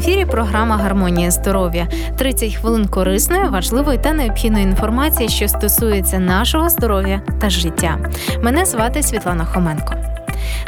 ефірі програма Гармонія здоров'я. 30 хвилин корисної, важливої та необхідної інформації, що стосується нашого здоров'я та життя. Мене звати Світлана Хоменко.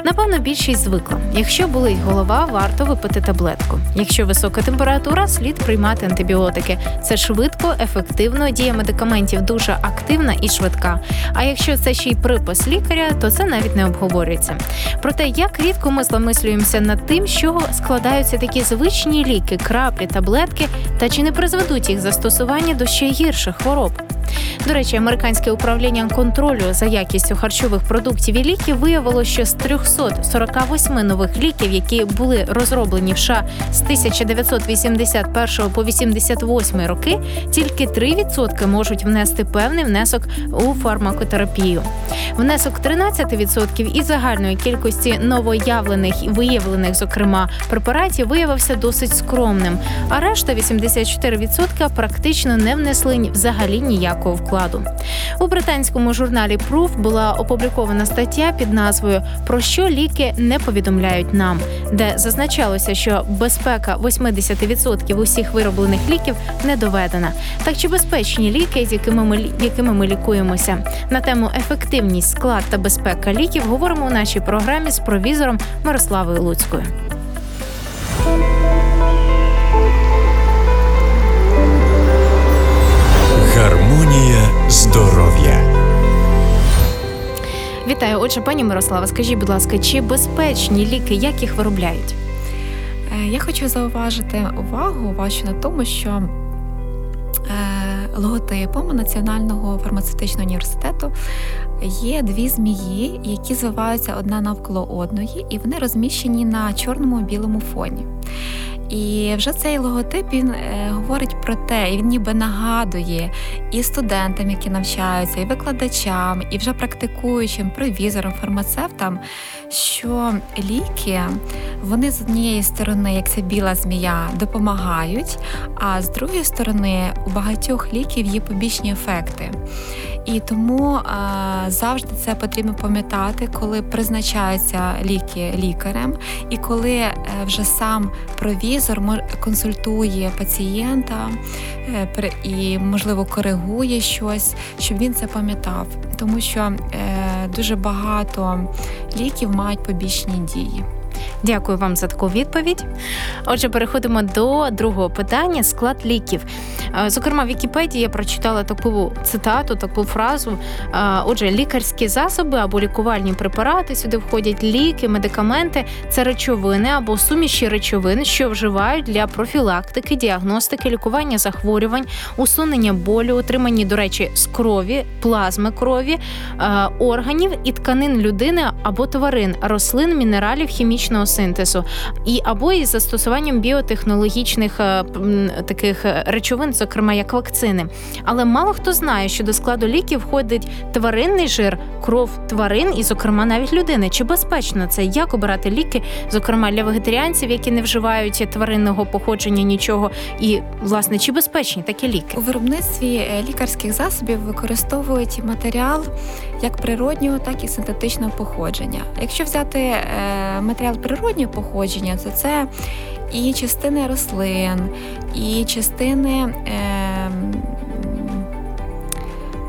Напевно, більшість звикла. Якщо болить голова, варто випити таблетку. Якщо висока температура, слід приймати антибіотики. Це швидко, ефективно, дія медикаментів дуже активна і швидка. А якщо це ще й припис лікаря, то це навіть не обговорюється. Проте, як рідко ми зламислюємося над тим, чого складаються такі звичні ліки, краплі, таблетки, та чи не призведуть їх застосування до ще гірших хвороб. До речі, американське управління контролю за якістю харчових продуктів і ліків виявило, що з 348 нових ліків, які були розроблені в США з 1981 по 88 роки, тільки 3% можуть внести певний внесок у фармакотерапію. Внесок 13% із загальної кількості новоявлених і виявлених, зокрема, препаратів виявився досить скромним. А решта 84% практично не внесли взагалі ніякого вкладу. У британському журналі Proof була опублікована стаття під назвою Про що ліки не повідомляють нам, де зазначалося, що безпека 80% усіх вироблених ліків не доведена. Так чи безпечні ліки, з якими ми якими ми лікуємося? На тему ефективність, склад та безпека ліків говоримо у нашій програмі з провізором Мирославою Луцькою. Отже, пані Мирослава, скажіть, будь ласка, чи безпечні ліки, як їх виробляють? Е, Я хочу зауважити увагу вашу на тому, що е, логотипом Національного фармацевтичного університету є дві змії, які звиваються одна навколо одної, і вони розміщені на чорному білому фоні. І вже цей логотип він е, говорить про те, і він ніби нагадує і студентам, які навчаються, і викладачам, і вже практикуючим провізорам, фармацевтам, що ліки вони з однієї сторони, як ця біла змія, допомагають, а з другої сторони у багатьох ліків є побічні ефекти. І тому а, завжди це потрібно пам'ятати, коли призначаються ліки лікарем, і коли е, вже сам провізор консультує пацієнта е, і, можливо, коригує щось, щоб він це пам'ятав, тому що е, дуже багато ліків мають побічні дії. Дякую вам за таку відповідь. Отже, переходимо до другого питання: склад ліків. Е, Зокрема, в Вікіпедії я прочитала таку цитату, таку фразу. Е, Отже, лікарські засоби або лікувальні препарати сюди входять ліки, медикаменти це речовини або суміші речовин, що вживають для профілактики, діагностики, лікування захворювань, усунення болю, отримані, до речі, з крові, плазми крові, е, органів і тканин людини або тварин, рослин, мінералів, хімічного синтезу, і або із застосуванням біотехнологічних е, таких е, речовин, зокрема як вакцини. Але мало хто знає, що до складу ліків входить тваринний жир, кров тварин і, зокрема, навіть людини. Чи безпечно це? Як обирати ліки, зокрема для вегетаріанців, які не вживають тваринного походження нічого, і власне чи безпечні такі ліки? У виробництві е, лікарських засобів використовують матеріал як природнього, так і синтетичного походження. Якщо взяти е, матеріал природнього походження, то це і частини рослин, і частини. Е,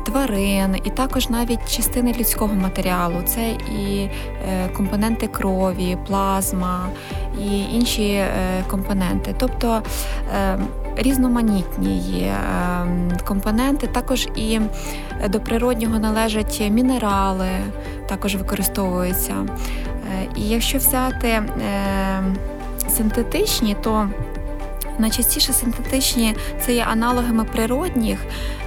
Тварин, і також навіть частини людського матеріалу, це і е, компоненти крові, плазма і інші компоненти. Тобто різноманітні є е, компоненти, також і до природнього належать мінерали, також використовуються. Е, І якщо взяти е, синтетичні, то найчастіше синтетичні це є аналогами природніх,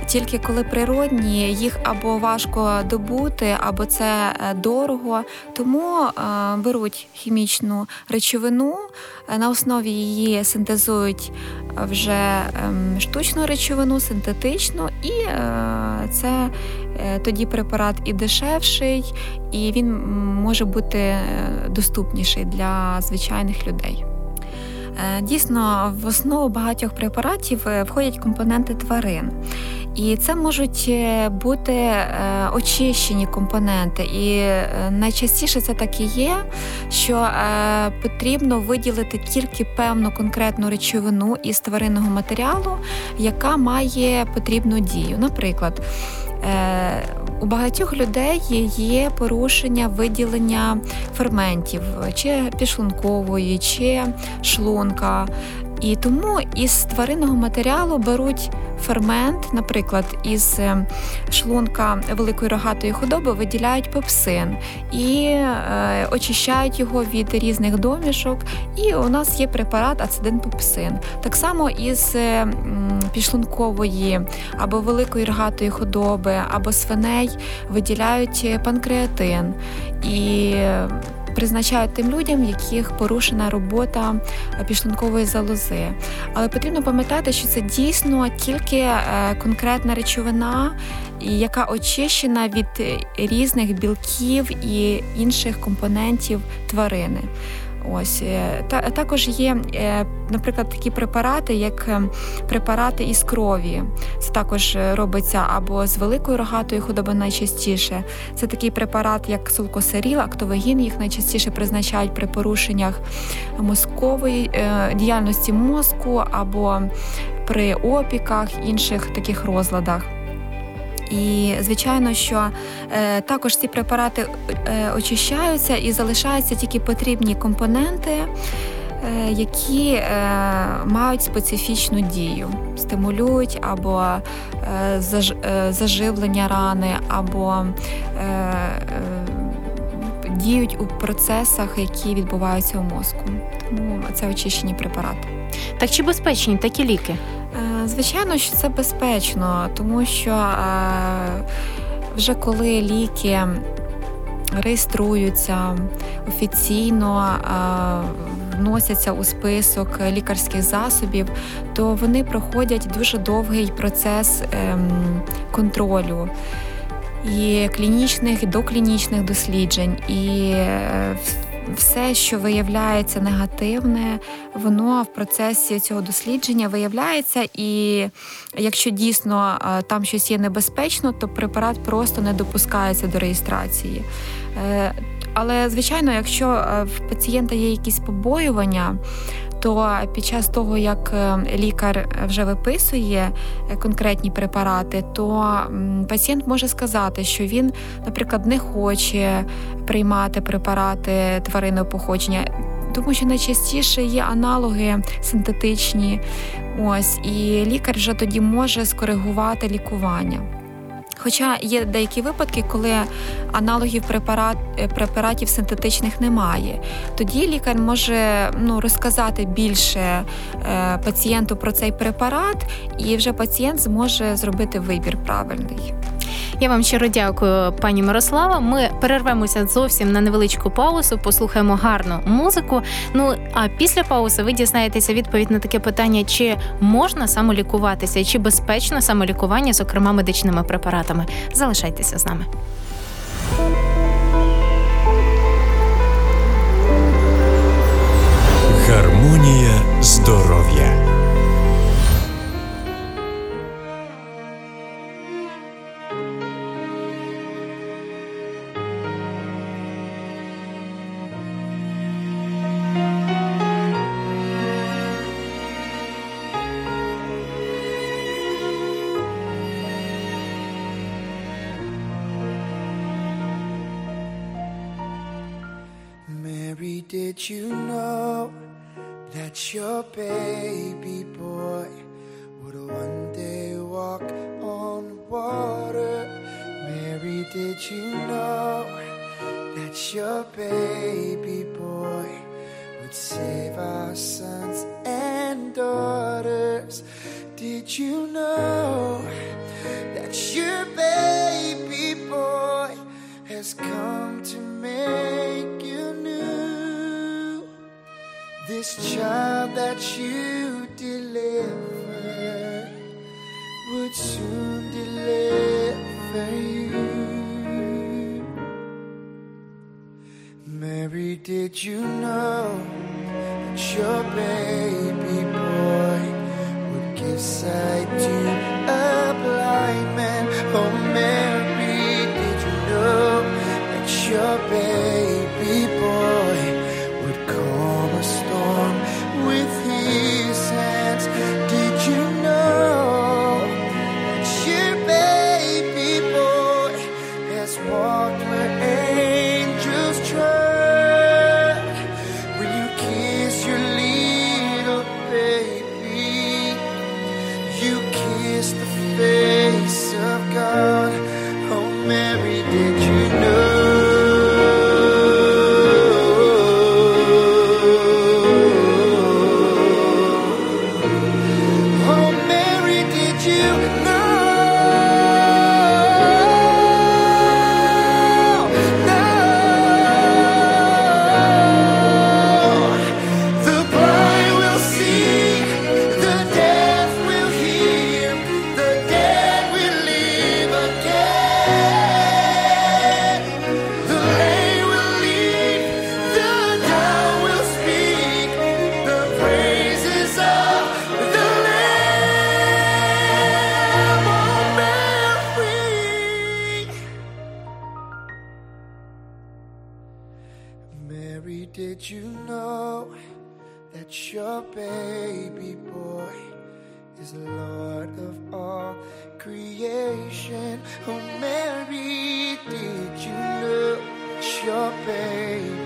тільки коли природні їх або важко добути, або це е, дорого. Тому е, беруть хімічну речовину, е, на основі її синтезують вже ем, штучну речовину, синтетичну, і це тоді препарат і дешевший, і він може бути доступніший для звичайних людей. Е, дійсно, в основу багатьох препаратів е, входять компоненти тварин. І це можуть е, бути очищені компоненти. І найчастіше це так і є, що потрібно виділити тільки певну конкретну речовину із тваринного матеріалу, яка має потрібну дію. Наприклад, у багатьох людей є порушення виділення ферментів, чи пішлункової, чи шлунка. І тому із тваринного матеріалу беруть фермент, наприклад, із е, шлунка великої рогатої худоби виділяють пепсин і е, очищають його від різних домішок. І у нас є препарат ацидин пепсин. Так само із е, підшлункової або великої рогатої худоби, або свиней виділяють панкреатин. І призначають тим людям, яких порушена робота пішлункової залози. Але потрібно пам'ятати, що це дійсно тільки е, конкретна речовина, яка очищена від різних білків і інших компонентів тварини. Ось е, та також є, е, наприклад, такі препарати, як е, препарати із крові. Це також робиться або з великою рогатою худоби найчастіше. Це такий препарат, як сулкосеріл, актовагін, їх найчастіше призначають при порушеннях мозкової діяльності мозку або при опіках, інших таких розладах. І звичайно, що е, також ці препарати е, очищаються і залишаються тільки потрібні компоненти, е, які е, мають специфічну дію, стимулюють або е, заж, е, заживлення рани, або діють у процесах, які відбуваються у мозку. Тому це очищені препарати. Так чи безпечні такі ліки? Е, звичайно, що це безпечно, тому що е, вже коли ліки реєструються офіційно, е, вносяться у список лікарських засобів, то вони проходять дуже довгий процес ем, контролю. І клінічних, і доклінічних досліджень, і все, що виявляється негативне, воно в процесі цього дослідження виявляється, і якщо дійсно там щось є небезпечно, то препарат просто не допускається до реєстрації. Але звичайно, якщо е, в пацієнта є якісь побоювання, то під час того, як е, лікар вже виписує е, конкретні препарати, то пацієнт може сказати, що він, наприклад, не хоче приймати препарати тваринного походження. Тому що найчастіше є аналоги синтетичні, ось і лікар вже тоді може скоригувати лікування. Хоча є деякі випадки, коли аналогів препарат, е, препаратів синтетичних немає, тоді лікар може ну, розказати більше е, пацієнту про цей препарат, і вже пацієнт зможе зробити вибір правильний. Я вам щиро дякую, пані Мирослава. Ми перервемося зовсім на невеличку паузу, послухаємо гарну музику. Ну а після паузи ви дізнаєтеся відповідь на таке питання: чи можна самолікуватися, чи безпечно самолікування, зокрема медичними препаратами. Залишайтеся з нами. That your baby boy has come to make you new? This child that you deliver would soon deliver you. Mary, did you know that your baby boy give to a blind man. Oh, Mary, did you know that your baby did you know that your baby boy is Lord of all creation? Oh, Mary, did you know that your baby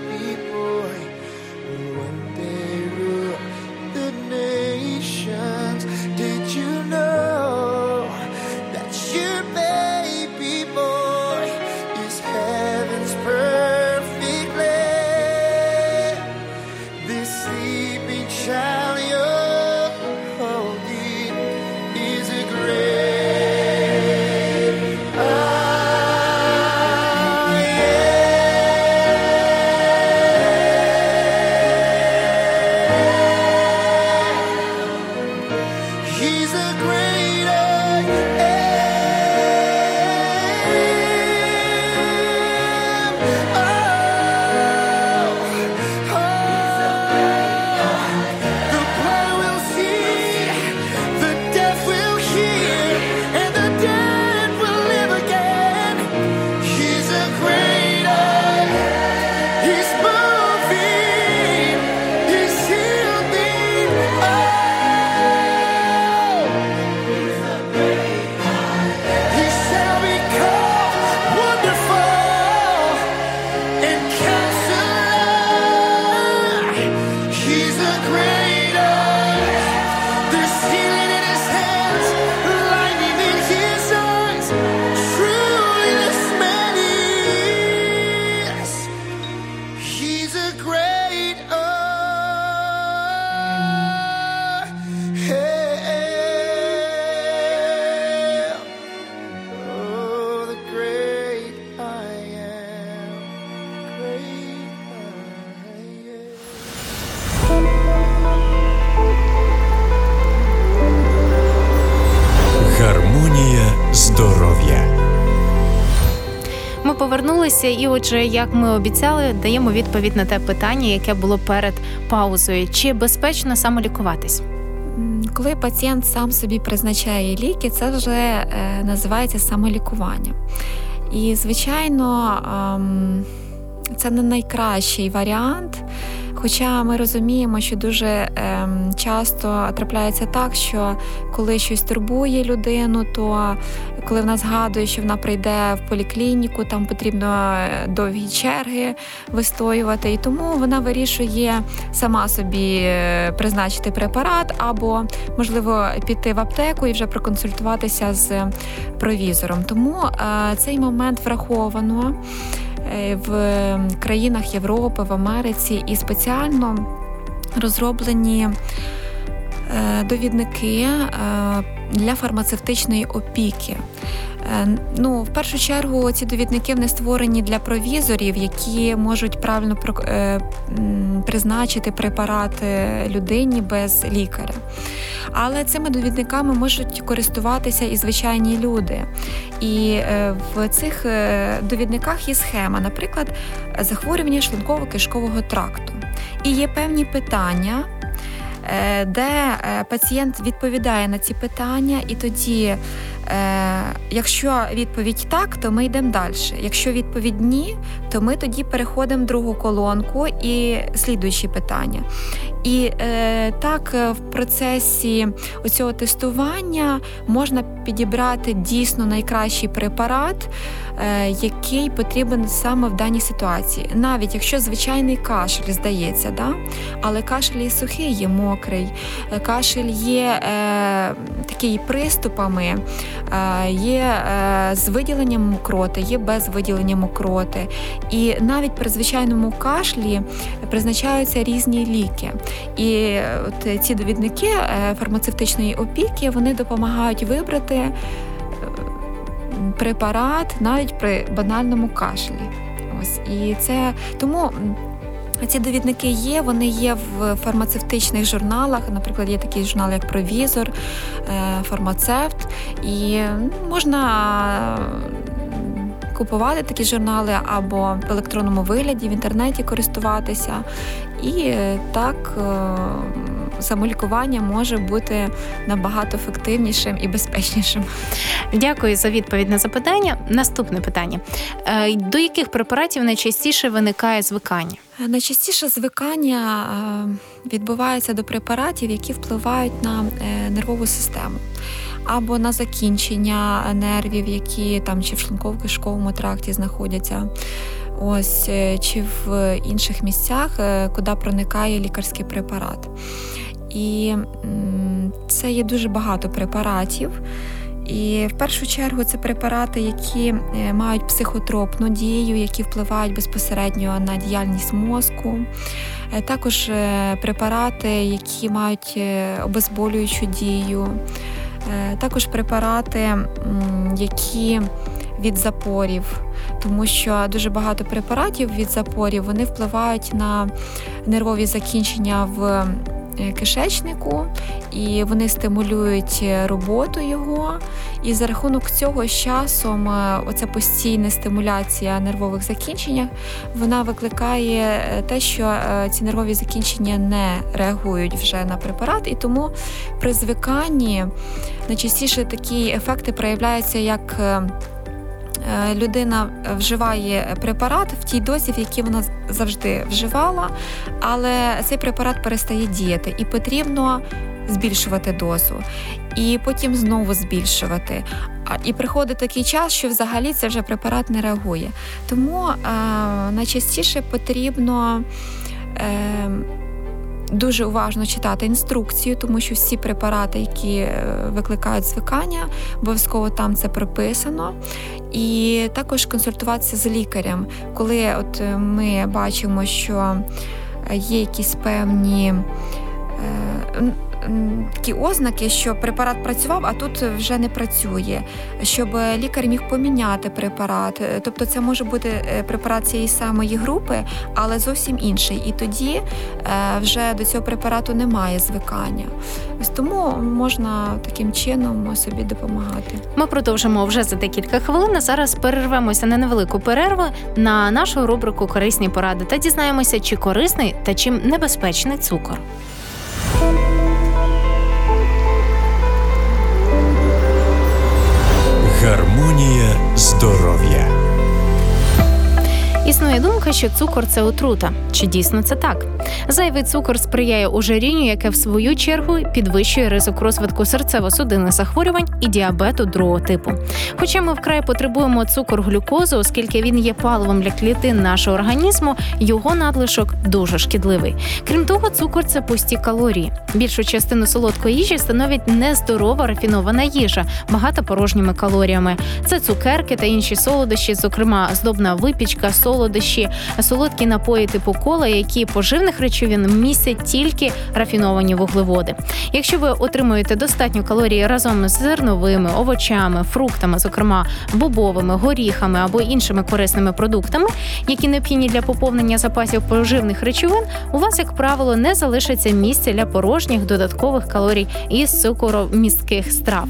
повернулися, і отже, як ми обіцяли, даємо відповідь на те питання, яке було перед паузою: чи безпечно самолікуватись? Коли пацієнт сам собі призначає ліки, це вже е, називається самолікування. І, звичайно, це не найкращий варіант. Хоча ми розуміємо, що дуже ем, часто трапляється так, що коли щось турбує людину, то коли вона згадує, що вона прийде в поліклініку, там потрібно е, довгі черги вистоювати, і тому вона вирішує сама собі е, призначити препарат, або можливо піти в аптеку і вже проконсультуватися з провізором. Тому е, цей момент враховано е, в країнах Європи, в Америці і спеціально розроблені е, довідники е, для фармацевтичної опіки. Е, Ну, в першу чергу, ці довідники вони створені для провізорів, які можуть правильно е, призначити препарати людині без лікаря. Але цими довідниками можуть користуватися і звичайні люди. І е, в цих е, довідниках є схема, наприклад, захворювання шлунково-кишкового тракту. і є певні питання. е, Де пацієнт відповідає на ці питання, і тоді, якщо відповідь так, то ми йдемо далі. Якщо відповідь ні, то ми тоді переходимо в другу колонку і слідуючі питання. І е, так е, в процесі оцього тестування можна підібрати дійсно найкращий препарат, е, який потрібен саме в даній ситуації. Навіть якщо звичайний кашель здається, да? але кашель є сухий, є мокрий, е, кашель є е, такий приступами, е, є е, з виділенням мокроти, є без виділення мокроти. І навіть при звичайному кашлі призначаються різні ліки. І е, от ці довідники е, фармацевтичної опіки вони допомагають вибрати е, препарат навіть при банальному кашлі. Ось і це тому. Ці довідники є, вони є в фармацевтичних журналах. Наприклад, є такий журнал, як Провізор, е, фармацевт, і можна купувати такі журнали або в електронному вигляді, в інтернеті користуватися. І так е, самолікування може бути набагато ефективнішим і безпечнішим. Dякую за відповідь на запитання. Наступне питання: Е, до яких препаратів найчастіше виникає звикання? Найчастіше звикання е, відбувається до препаратів, які впливають на е, нервову систему. Або на закінчення нервів, які там чи в шлунково-кишковому тракті знаходяться, ось е, чи в інших місцях, е, куди проникає лікарський препарат. І це є дуже багато препаратів. І в першу чергу це препарати, які е, мають психотропну дію, які впливають безпосередньо на діяльність мозку. Е, Також е, препарати, які мають обезболюючу дію. Також препарати, які від запорів, тому що дуже багато препаратів від запорів вони впливають на нервові закінчення в кишечнику, і вони стимулюють е, роботу його. І за рахунок цього з часом е, оця постійна стимуляція нервових закінчень вона викликає е, те, що е, ці нервові закінчення не реагують вже на препарат, і тому при звиканні найчастіше такі ефекти проявляються як. Е, Людина вживає препарат в тій дозі, в якій вона завжди вживала, але цей препарат перестає діяти, і потрібно збільшувати дозу, і потім знову збільшувати. І приходить такий час, що взагалі це вже препарат не реагує. Тому е, найчастіше потрібно. Е, Дуже уважно читати інструкцію, тому що всі препарати, які е, викликають звикання, обов'язково там це прописано. І також консультуватися з лікарем, коли от е, ми бачимо, що е, є якісь певні такі ознаки, що препарат працював, а тут вже не працює, щоб лікар міг поміняти препарат. Е, Тобто це може бути е, препарат цієї самої групи, але зовсім інший. І тоді е, вже до цього препарату немає звикання. Тому можна таким чином собі допомагати. Ми продовжимо вже за декілька хвилин. Зараз перервемося на невелику перерву на нашу рубрику Корисні поради та дізнаємося, чи корисний та чим небезпечний цукор. Здоров'я. Існує думка, що цукор це отрута. Чи дійсно це так? Зайвий цукор сприяє ожирінню, яке в свою чергу підвищує ризик розвитку серцево-судинних захворювань і діабету другого типу. Хоча ми вкрай потребуємо цукор глюкозу, оскільки він є паливом для клітин нашого організму, його надлишок дуже шкідливий. Крім того, цукор це пусті калорії. Більшу частину солодкої їжі становить нездорова рафінована їжа, багата порожніми калоріями. Це цукерки та інші солодощі, зокрема здобна випічка, солодощі, солодкі напої типу кола, які поживних речовин містять тільки рафіновані вуглеводи. Якщо ви отримуєте достатньо калорій разом з зерновими, овочами, фруктами, зокрема бобовими, горіхами або іншими корисними продуктами, які необхідні для поповнення запасів поживних речовин, у вас, як правило, не залишиться місця для порожніх додаткових калорій із цукоромістких страв.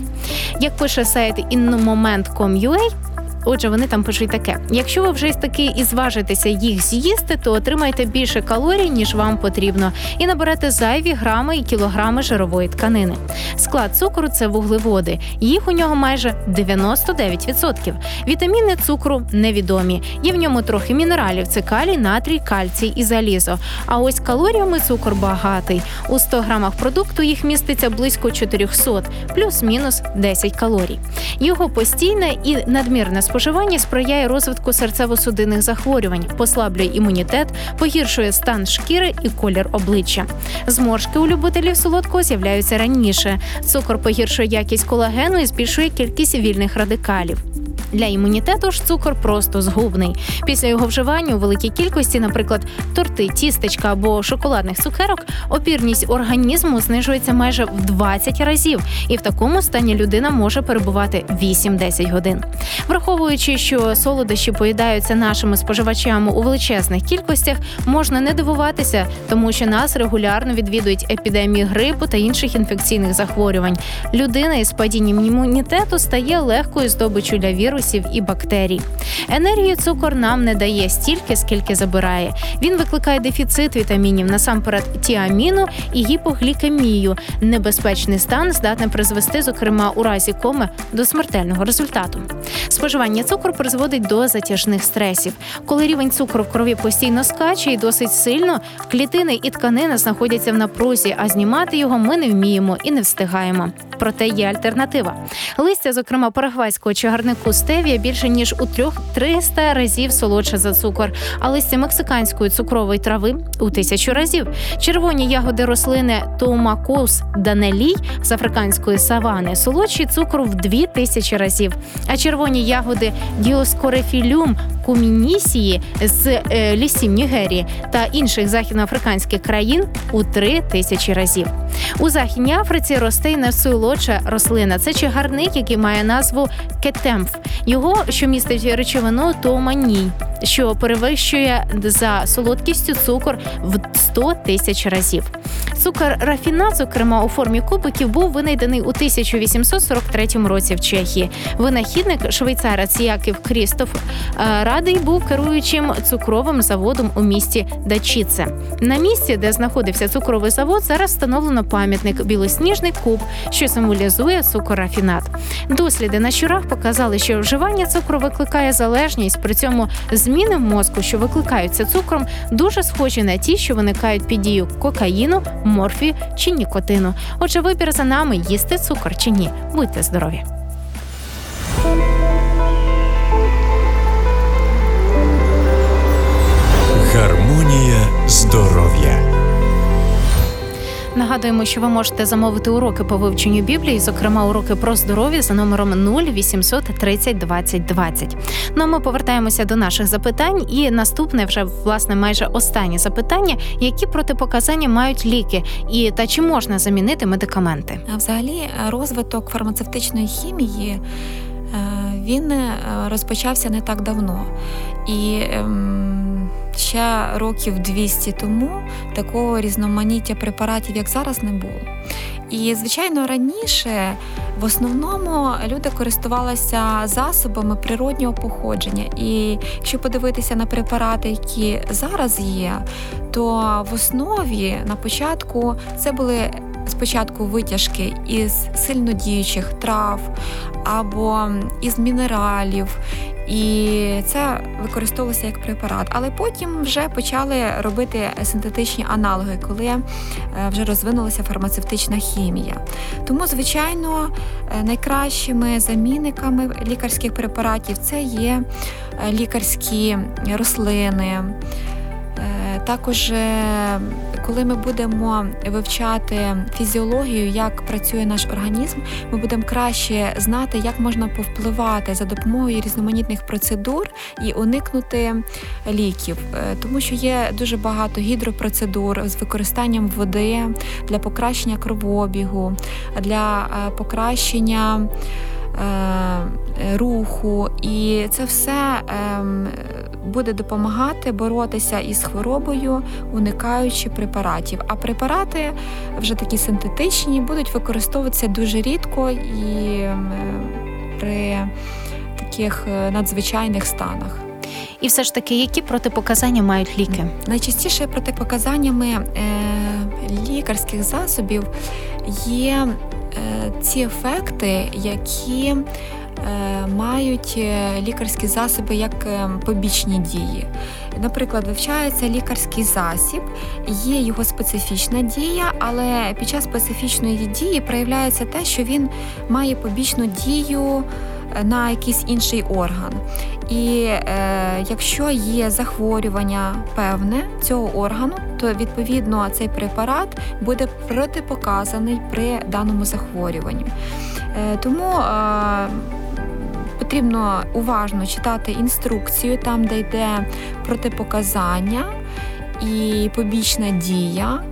Як пише сайт inmoment.com.ua, Отже, вони там пишуть таке: якщо ви вже таки і зважитеся їх з'їсти, то отримаєте більше калорій, ніж вам потрібно, і наберете зайві грами і кілограми жирової тканини. Склад цукру це вуглеводи. Їх у нього майже 99%. Вітаміни цукру невідомі. Є в ньому трохи мінералів: це калій, натрій, кальцій і залізо. А ось калоріями цукор багатий. У 100 грамах продукту їх міститься близько 400, плюс-мінус 10 калорій. Його постійне і надмірне споживання сприяє розвитку серцево-судинних захворювань, послаблює імунітет, погіршує стан шкіри і колір обличчя. Зморшки у любителів солодкого з'являються раніше. Цукор погіршує якість колагену і збільшує кількість вільних радикалів. Для імунітету ж цукор просто згубний. Після його вживання у великій кількості, наприклад, торти, тістечка або шоколадних цукерок, опірність організму знижується майже в 20 разів, і в такому стані людина може перебувати 8-10 годин. Враховуючи, що солодощі поїдаються нашими споживачами у величезних кількостях, можна не дивуватися, тому що нас регулярно відвідують епідемії грипу та інших інфекційних захворювань. Людина із падінням імунітету стає легкою здобиччю для вірусів і бактерій. Енергію цукор нам не дає стільки, скільки забирає. Він викликає дефіцит вітамінів, насамперед тіаміну і гіпоглікемію. Небезпечний стан здатне призвести, зокрема у разі коми, до смертельного результату. Споживання цукру призводить до затяжних стресів. Коли рівень цукру в крові постійно скаче і досить сильно, клітини і тканини знаходяться в напрузі, а знімати його ми не вміємо і не встигаємо. Проте є альтернатива. Листя, зокрема парагвайського чагарнику стевія, більше ніж у трьох 300 разів солодше за цукор, а листя мексиканської цукрової трави у тисячу разів. Червоні ягоди рослини Тоумакус данелій з африканської савани солодші цукру в дві тисячі разів. А червоні ягоди Діоскорефілюм кумінісії з е, лісів Нігерії та інших західноафриканських країн у три тисячі разів. У Західній Африці росте й найсолодша рослина. Це чагарник, який має назву кетемф. Його, що містить речовину томаній, що перевищує за солодкістю цукор в 100 тисяч разів. Цукор рафінат, зокрема у формі кубиків, був винайдений у 1843 році в Чехії. Винахідник швейцарець Яків Крістоф е, Радий був керуючим цукровим заводом у місті Дачіце. На місці, де знаходився цукровий завод, зараз встановлено пам'ятник білосніжний куб, що символізує цукор-рафінат. Досліди на щурах показали, що вживання цукру викликає залежність, при цьому зміни в мозку, що викликаються цукром, дуже схожі на ті, що виникають під дією кокаїну, морфію чи нікотину. Отже, вибір за нами їсти цукор чи ні. Будьте здорові! Гармонія здоров'я. Нагадуємо, що ви можете замовити уроки по вивченню Біблії, зокрема уроки про здоров'я за номером 0800 30 20 20. Ну а ми повертаємося до наших запитань. І наступне, вже власне майже останнє запитання: які протипоказання мають ліки, і та чи можна замінити медикаменти? А взагалі е, розвиток фармацевтичної хімії е, він е, розпочався не так давно. І ще років 200 тому такого різноманіття препаратів, як зараз, не було. І, звичайно, раніше в основному люди користувалися засобами природнього походження. І якщо подивитися на препарати, які зараз є, то в основі на початку це були спочатку витяжки із сильнодіючих трав або із мінералів. І це використовувалося як препарат. Але потім вже почали робити синтетичні аналоги, коли е, вже розвинулася фармацевтична хімія. Тому, звичайно, е, найкращими замінниками лікарських препаратів це є е, лікарські рослини. Також, коли ми будемо вивчати фізіологію, як працює наш організм, ми будемо краще знати, як можна повпливати за допомогою різноманітних процедур і уникнути ліків, Е, тому що є дуже багато гідропроцедур з використанням води для покращення кровообігу, для е, покращення. е, Руху, і це все ем, буде допомагати боротися із хворобою, уникаючи препаратів. А препарати вже такі синтетичні будуть використовуватися дуже рідко і при таких е, надзвичайних станах. І все ж таки, які протипоказання мають ліки? Найчастіше протипоказаннями е, лікарських засобів є е, ці ефекти, які мають е, лікарські засоби як е, побічні дії. Наприклад, вивчається лікарський засіб, є його специфічна дія, але під час специфічної дії проявляється те, що він має побічну дію е, на якийсь інший орган. І е, якщо є захворювання певне цього органу, то відповідно цей препарат буде протипоказаний при даному захворюванні. Е, тому е, потрібно уважно читати інструкцію, там, де йде протипоказання і побічна дія.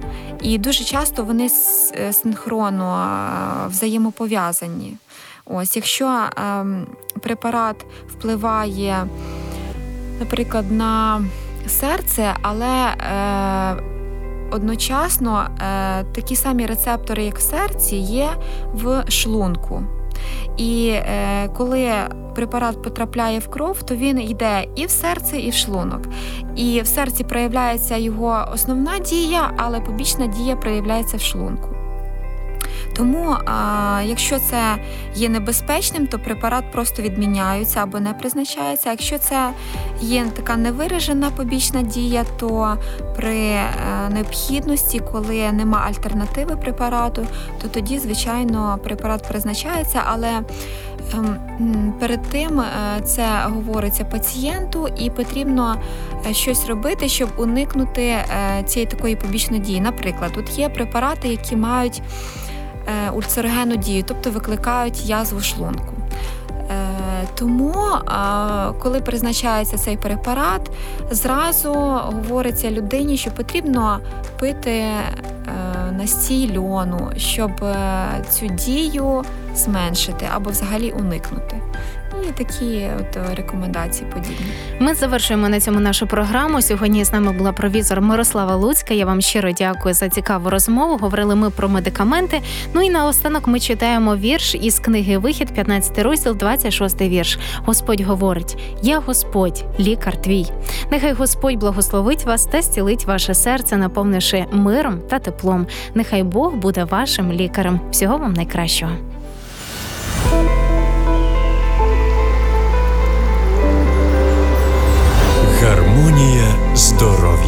І дуже часто вони е, синхронно е, взаємопов'язані. Ось, якщо ем, препарат впливає, наприклад, на серце, але е, одночасно такі самі рецептори, як в серці, є в шлунку. І е, коли препарат потрапляє в кров, то він йде і в серце, і в шлунок. І в серці проявляється його основна дія, але побічна дія проявляється в шлунку. Тому, а, якщо це є небезпечним, то препарат просто відміняється або не призначається. Якщо це є така невиражена побічна дія, то при е, необхідності, коли нема альтернативи препарату, то тоді, звичайно, препарат призначається, але ем, перед тим е, це говориться пацієнту, і потрібно е, щось робити, щоб уникнути цієї такої побічної дії. Наприклад, тут є препарати, які мають ульцерогенну дію, тобто викликають язву шлунку. Е, Тому, е, коли призначається цей препарат, зразу говориться людині, що потрібно пити е, настій льону, щоб е, цю дію зменшити або взагалі уникнути. І такі от е, рекомендації подібні. Ми завершуємо на цьому нашу програму. Сьогодні з нами була провізор Мирослава Луцька. Я вам щиро дякую за цікаву розмову. Говорили ми про медикаменти. Ну і наостанок ми читаємо вірш із книги Вихід, 15 розділ, 26 вірш. Господь говорить: Я Господь, лікар твій. Нехай Господь благословить вас та зцілить ваше серце, наповнивши миром та теплом. Нехай Бог буде вашим лікарем. Всього вам найкращого. дорога.